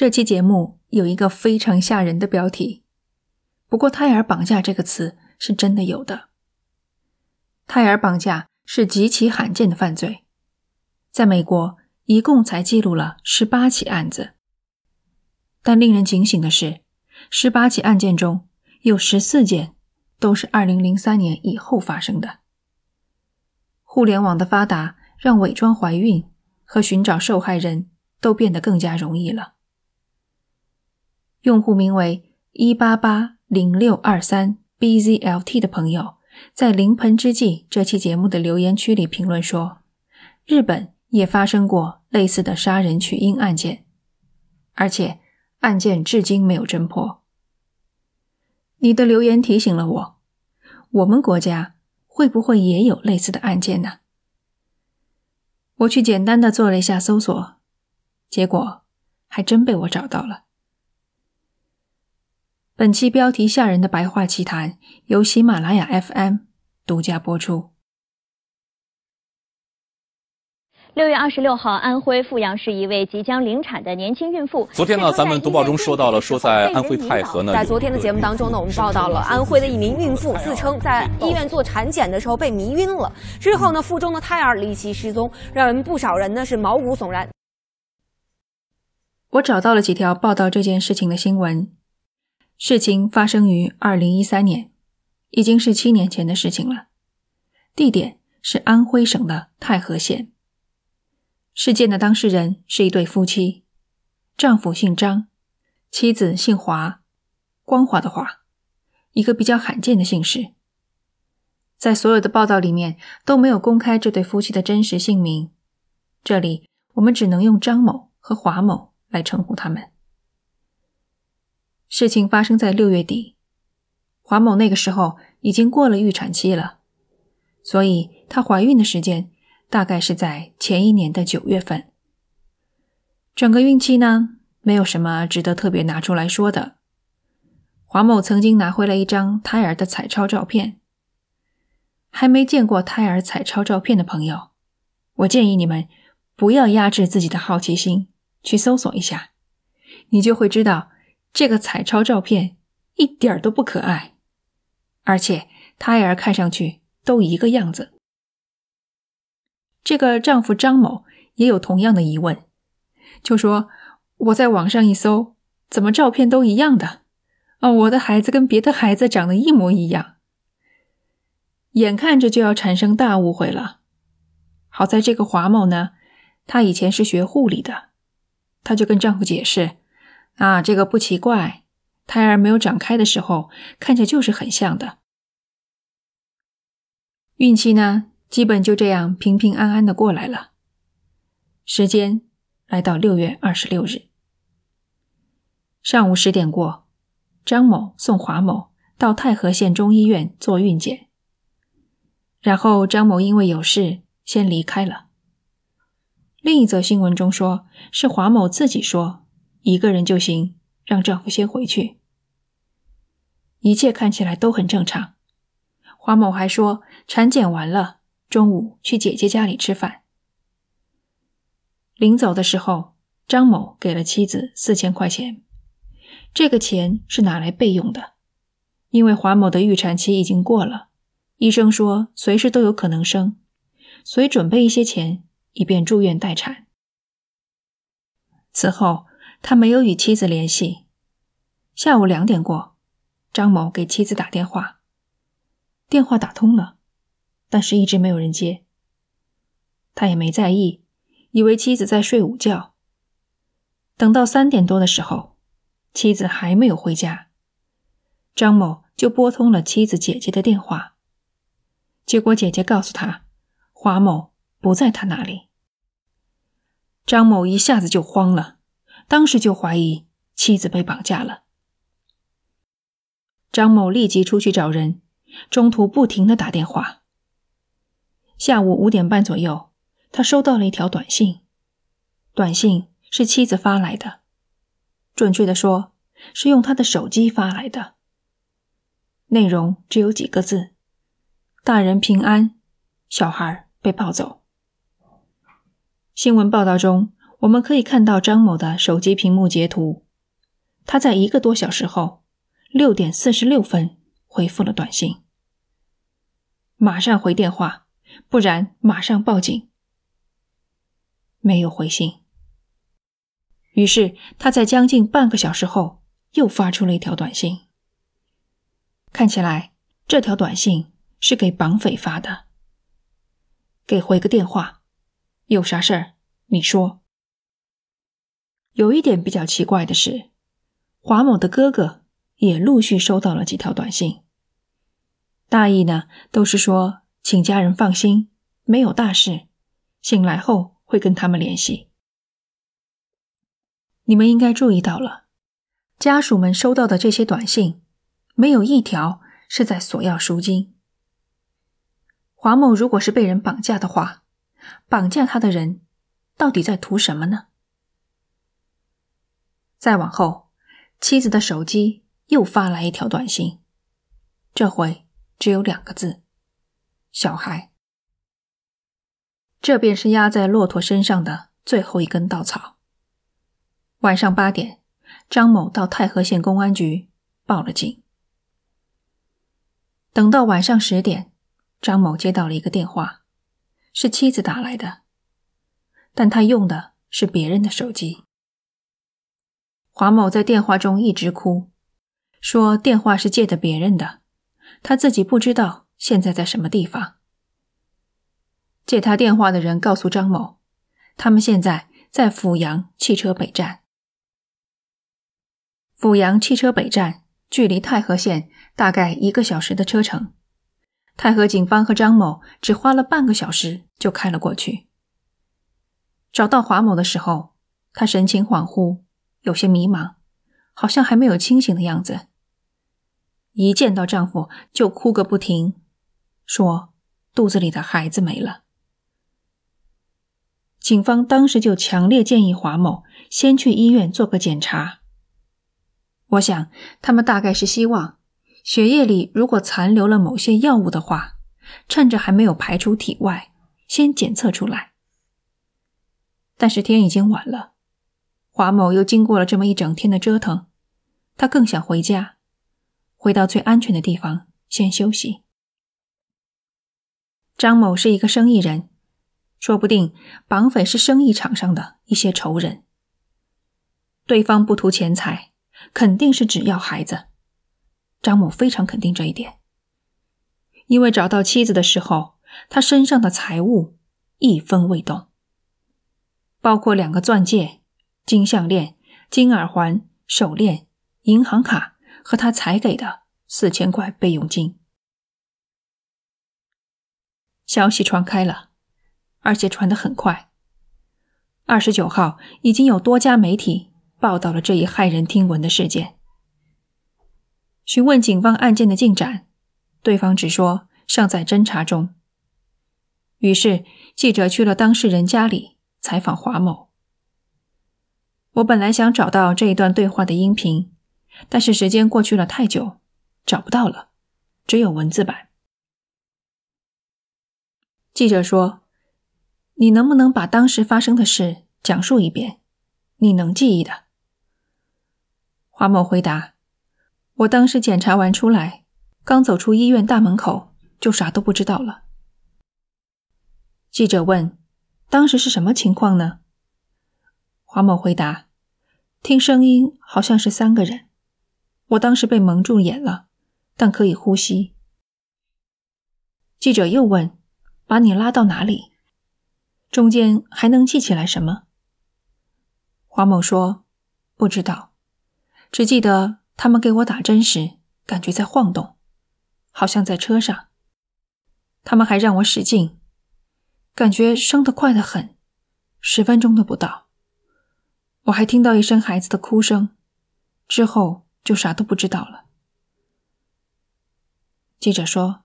这期节目有一个非常吓人的标题，不过“胎儿绑架”这个词是真的有的。胎儿绑架是极其罕见的犯罪，在美国一共才记录了十八起案子。但令人警醒的是，十八起案件中有十四件都是二零零三年以后发生的。互联网的发达让伪装怀孕和寻找受害人都变得更加容易了。用户名为一八八零六二三 bzlt 的朋友在“临盆之际”这期节目的留言区里评论说：“日本也发生过类似的杀人取婴案件，而且案件至今没有侦破。”你的留言提醒了我，我们国家会不会也有类似的案件呢？我去简单的做了一下搜索，结果还真被我找到了。本期标题吓人的白话奇谈由喜马拉雅 FM 独家播出。六月二十六号，安徽阜阳市一位即将临产的年轻孕妇。昨天呢，咱们读报中说到了，说在安徽太和呢。在昨天的节目当中呢，我们报道了安徽的一名孕妇自称在医院做产检的时候被迷晕了，之后呢，腹中的胎儿离奇失踪，让人不少人呢是毛骨悚然。我找到了几条报道这件事情的新闻。事情发生于二零一三年，已经是七年前的事情了。地点是安徽省的太和县。事件的当事人是一对夫妻，丈夫姓张，妻子姓华，光华的华，一个比较罕见的姓氏。在所有的报道里面都没有公开这对夫妻的真实姓名，这里我们只能用张某和华某来称呼他们。事情发生在六月底，华某那个时候已经过了预产期了，所以她怀孕的时间大概是在前一年的九月份。整个孕期呢，没有什么值得特别拿出来说的。华某曾经拿回了一张胎儿的彩超照片，还没见过胎儿彩超照片的朋友，我建议你们不要压制自己的好奇心，去搜索一下，你就会知道。这个彩超照片一点都不可爱，而且胎儿看上去都一个样子。这个丈夫张某也有同样的疑问，就说：“我在网上一搜，怎么照片都一样的？啊，我的孩子跟别的孩子长得一模一样。”眼看着就要产生大误会了。好在这个华某呢，他以前是学护理的，他就跟丈夫解释。啊，这个不奇怪，胎儿没有长开的时候，看着就是很像的。孕期呢，基本就这样平平安安的过来了。时间来到六月二十六日上午十点过，张某送华某到太和县中医院做孕检，然后张某因为有事先离开了。另一则新闻中说，是华某自己说。一个人就行，让丈夫先回去。一切看起来都很正常。华某还说，产检完了，中午去姐姐家里吃饭。临走的时候，张某给了妻子四千块钱，这个钱是拿来备用的，因为华某的预产期已经过了，医生说随时都有可能生，所以准备一些钱，以便住院待产。此后。他没有与妻子联系。下午两点过，张某给妻子打电话，电话打通了，但是一直没有人接。他也没在意，以为妻子在睡午觉。等到三点多的时候，妻子还没有回家，张某就拨通了妻子姐姐的电话。结果姐姐告诉他，华某不在他那里。张某一下子就慌了。当时就怀疑妻子被绑架了。张某立即出去找人，中途不停的打电话。下午五点半左右，他收到了一条短信，短信是妻子发来的，准确的说是用他的手机发来的。内容只有几个字：“大人平安，小孩被抱走。”新闻报道中。我们可以看到张某的手机屏幕截图，他在一个多小时后，六点四十六分回复了短信：“马上回电话，不然马上报警。”没有回信。于是他在将近半个小时后又发出了一条短信。看起来这条短信是给绑匪发的，给回个电话，有啥事儿你说。有一点比较奇怪的是，华某的哥哥也陆续收到了几条短信，大意呢都是说请家人放心，没有大事，醒来后会跟他们联系。你们应该注意到了，家属们收到的这些短信，没有一条是在索要赎金。华某如果是被人绑架的话，绑架他的人到底在图什么呢？再往后，妻子的手机又发来一条短信，这回只有两个字：“小孩。”这便是压在骆驼身上的最后一根稻草。晚上八点，张某到太和县公安局报了警。等到晚上十点，张某接到了一个电话，是妻子打来的，但他用的是别人的手机。华某在电话中一直哭，说电话是借的别人的，他自己不知道现在在什么地方。借他电话的人告诉张某，他们现在在阜阳汽车北站。阜阳汽车北站距离太和县大概一个小时的车程，太和警方和张某只花了半个小时就开了过去。找到华某的时候，他神情恍惚。有些迷茫，好像还没有清醒的样子。一见到丈夫就哭个不停，说肚子里的孩子没了。警方当时就强烈建议华某先去医院做个检查。我想他们大概是希望血液里如果残留了某些药物的话，趁着还没有排出体外，先检测出来。但是天已经晚了。华某又经过了这么一整天的折腾，他更想回家，回到最安全的地方先休息。张某是一个生意人，说不定绑匪是生意场上的一些仇人。对方不图钱财，肯定是只要孩子。张某非常肯定这一点，因为找到妻子的时候，他身上的财物一分未动，包括两个钻戒。金项链、金耳环、手链、银行卡和他才给的四千块备用金。消息传开了，而且传得很快。二十九号已经有多家媒体报道了这一骇人听闻的事件。询问警方案件的进展，对方只说尚在侦查中。于是记者去了当事人家里采访华某。我本来想找到这一段对话的音频，但是时间过去了太久，找不到了，只有文字版。记者说：“你能不能把当时发生的事讲述一遍？你能记忆的？”华某回答：“我当时检查完出来，刚走出医院大门口，就啥都不知道了。”记者问：“当时是什么情况呢？”华某回答：“听声音好像是三个人，我当时被蒙住眼了，但可以呼吸。”记者又问：“把你拉到哪里？中间还能记起来什么？”华某说：“不知道，只记得他们给我打针时感觉在晃动，好像在车上。他们还让我使劲，感觉升得快得很，十分钟都不到。”我还听到一声孩子的哭声，之后就啥都不知道了。记者说：“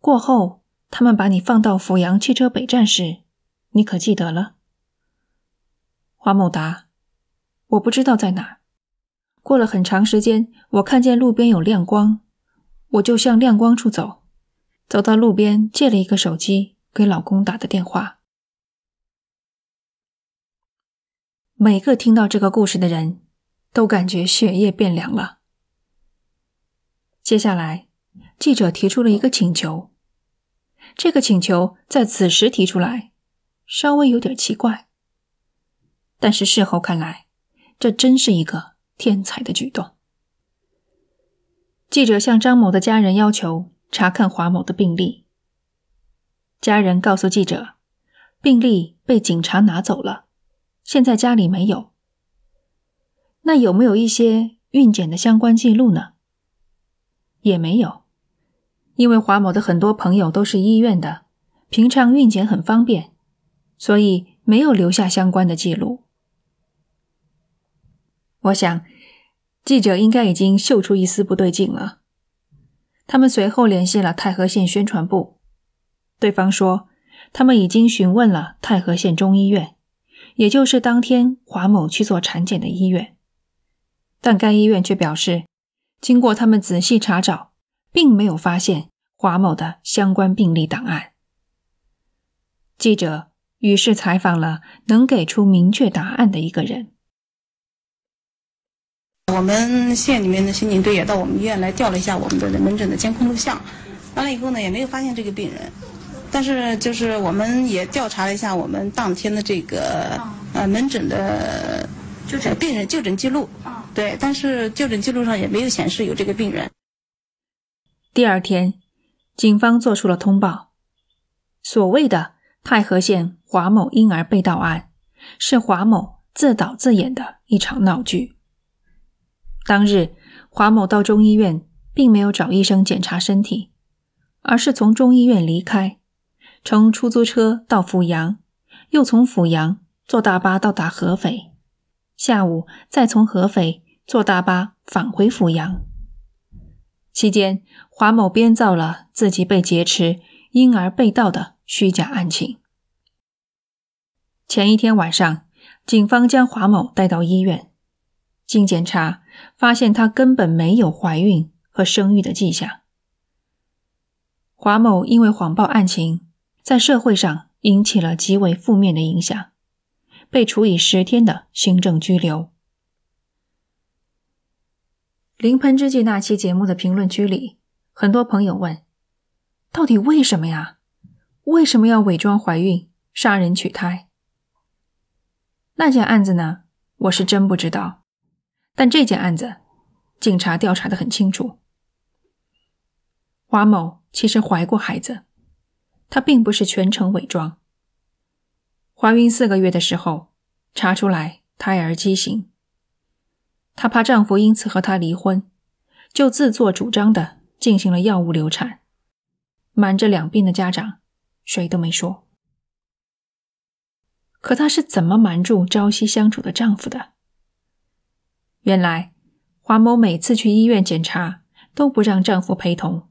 过后他们把你放到阜阳汽车北站时，你可记得了？”华某答：“我不知道在哪。过了很长时间，我看见路边有亮光，我就向亮光处走，走到路边借了一个手机给老公打的电话。”每个听到这个故事的人都感觉血液变凉了。接下来，记者提出了一个请求。这个请求在此时提出来，稍微有点奇怪。但是事后看来，这真是一个天才的举动。记者向张某的家人要求查看华某的病历。家人告诉记者，病历被警察拿走了，现在家里没有。那有没有一些孕检的相关记录呢？也没有。因为华某的很多朋友都是医院的，平常孕检很方便，所以没有留下相关的记录。我想，记者应该已经嗅出一丝不对劲了。他们随后联系了太和县宣传部，对方说他们已经询问了太和县中医院，也就是当天华某去做产检的医院，但该医院却表示，经过他们仔细查找。并没有发现华某的相关病历档案。记者于是采访了能给出明确答案的一个人。我们县里面的刑警队也到我们医院来调了一下我们的门诊的监控录像，完了以后呢，也没有发现这个病人。但是就是我们也调查了一下我们当天的这个呃门诊的就诊病人就诊记录，对，但是就诊记录上也没有显示有这个病人。第二天，警方做出了通报。所谓的太和县华某婴儿被盗案，是华某自导自演的一场闹剧。当日，华某到中医院，并没有找医生检查身体，而是从中医院离开，乘出租车到阜阳，又从阜阳坐大巴到达合肥，下午再从合肥坐大巴返回阜阳。期间，华某编造了自己被劫持、婴儿被盗的虚假案情。前一天晚上，警方将华某带到医院，经检查发现她根本没有怀孕和生育的迹象。华某因为谎报案情，在社会上引起了极为负面的影响，被处以十天的行政拘留。《临盆之际》那期节目的评论区里，很多朋友问：“到底为什么呀？为什么要伪装怀孕、杀人取胎？”那件案子呢？我是真不知道。但这件案子，警察调查的很清楚。华某其实怀过孩子，她并不是全程伪装。怀孕四个月的时候，查出来胎儿畸形。她怕丈夫因此和她离婚，就自作主张的进行了药物流产，瞒着两边的家长，谁都没说。可她是怎么瞒住朝夕相处的丈夫的？原来华某每次去医院检查都不让丈夫陪同，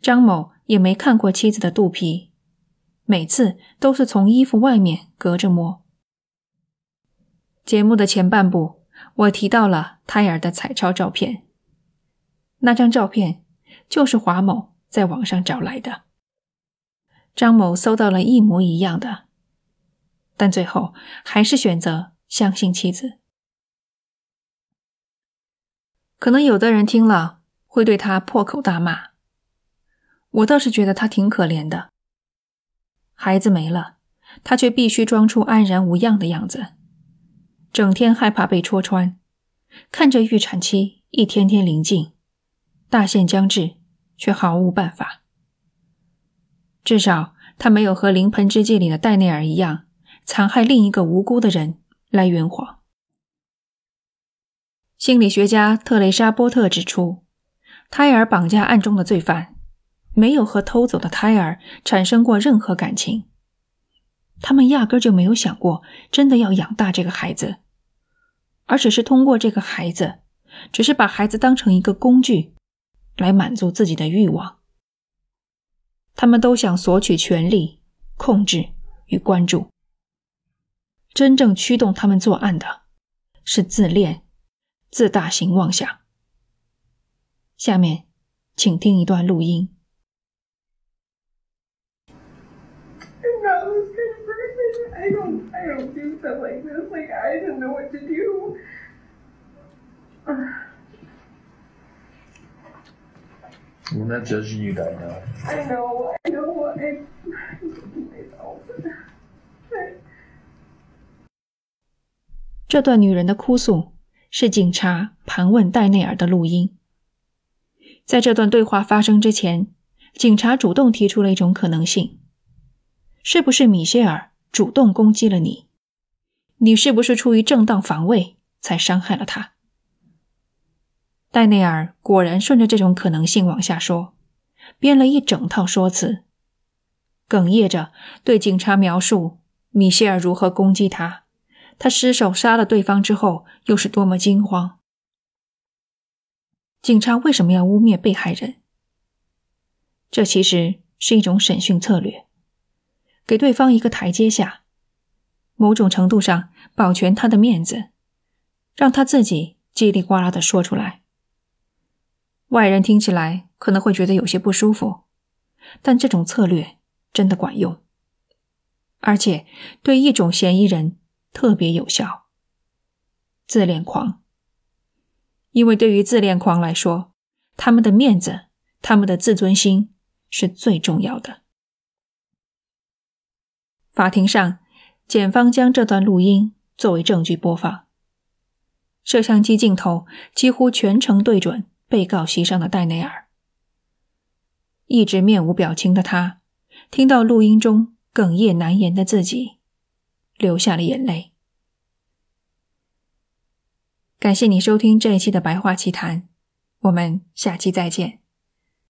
张某也没看过妻子的肚皮，每次都是从衣服外面隔着摸。节目的前半部。我提到了胎儿的彩超照片，那张照片就是华某在网上找来的。张某搜到了一模一样的，但最后还是选择相信妻子。可能有的人听了会对他破口大骂，我倒是觉得他挺可怜的。孩子没了，他却必须装出安然无恙的样子。整天害怕被戳穿，看着预产期一天天临近，大限将至，却毫无办法。至少他没有和《临盆之际》里的戴内尔一样，残害另一个无辜的人来圆谎。心理学家特蕾莎·波特指出，胎儿绑架案中的罪犯没有和偷走的胎儿产生过任何感情，他们压根就没有想过真的要养大这个孩子。而只是通过这个孩子，只是把孩子当成一个工具，来满足自己的欲望。他们都想索取权力、控制与关注。真正驱动他们作案的，是自恋、自大型妄想。下面，请听一段录音。Don't, I don't think so. Like this, like I know what to do. I'm not judging you, Dinah. I know, I know, I. I 这段女人的哭诉是警察盘问戴内尔的录音。在这段对话发生之前，警察主动提出了一种可能性：是不是米歇尔主动攻击了你？你是不是出于正当防卫才伤害了他？戴内尔果然顺着这种可能性往下说，编了一整套说辞，哽咽着对警察描述米歇尔如何攻击他，他失手杀了对方之后又是多么惊慌。警察为什么要污蔑被害人？这其实是一种审讯策略，给对方一个台阶下，某种程度上保全他的面子，让他自己叽里呱啦的说出来。外人听起来可能会觉得有些不舒服，但这种策略真的管用，而且对一种嫌疑人特别有效——自恋狂。因为对于自恋狂来说，他们的面子、他们的自尊心是最重要的。法庭上，检方将这段录音作为证据播放，摄像机镜头几乎全程对准。被告席上的戴内尔，一直面无表情的他，听到录音中哽咽难言的自己，流下了眼泪。感谢你收听这一期的《白话奇谈》，我们下期再见。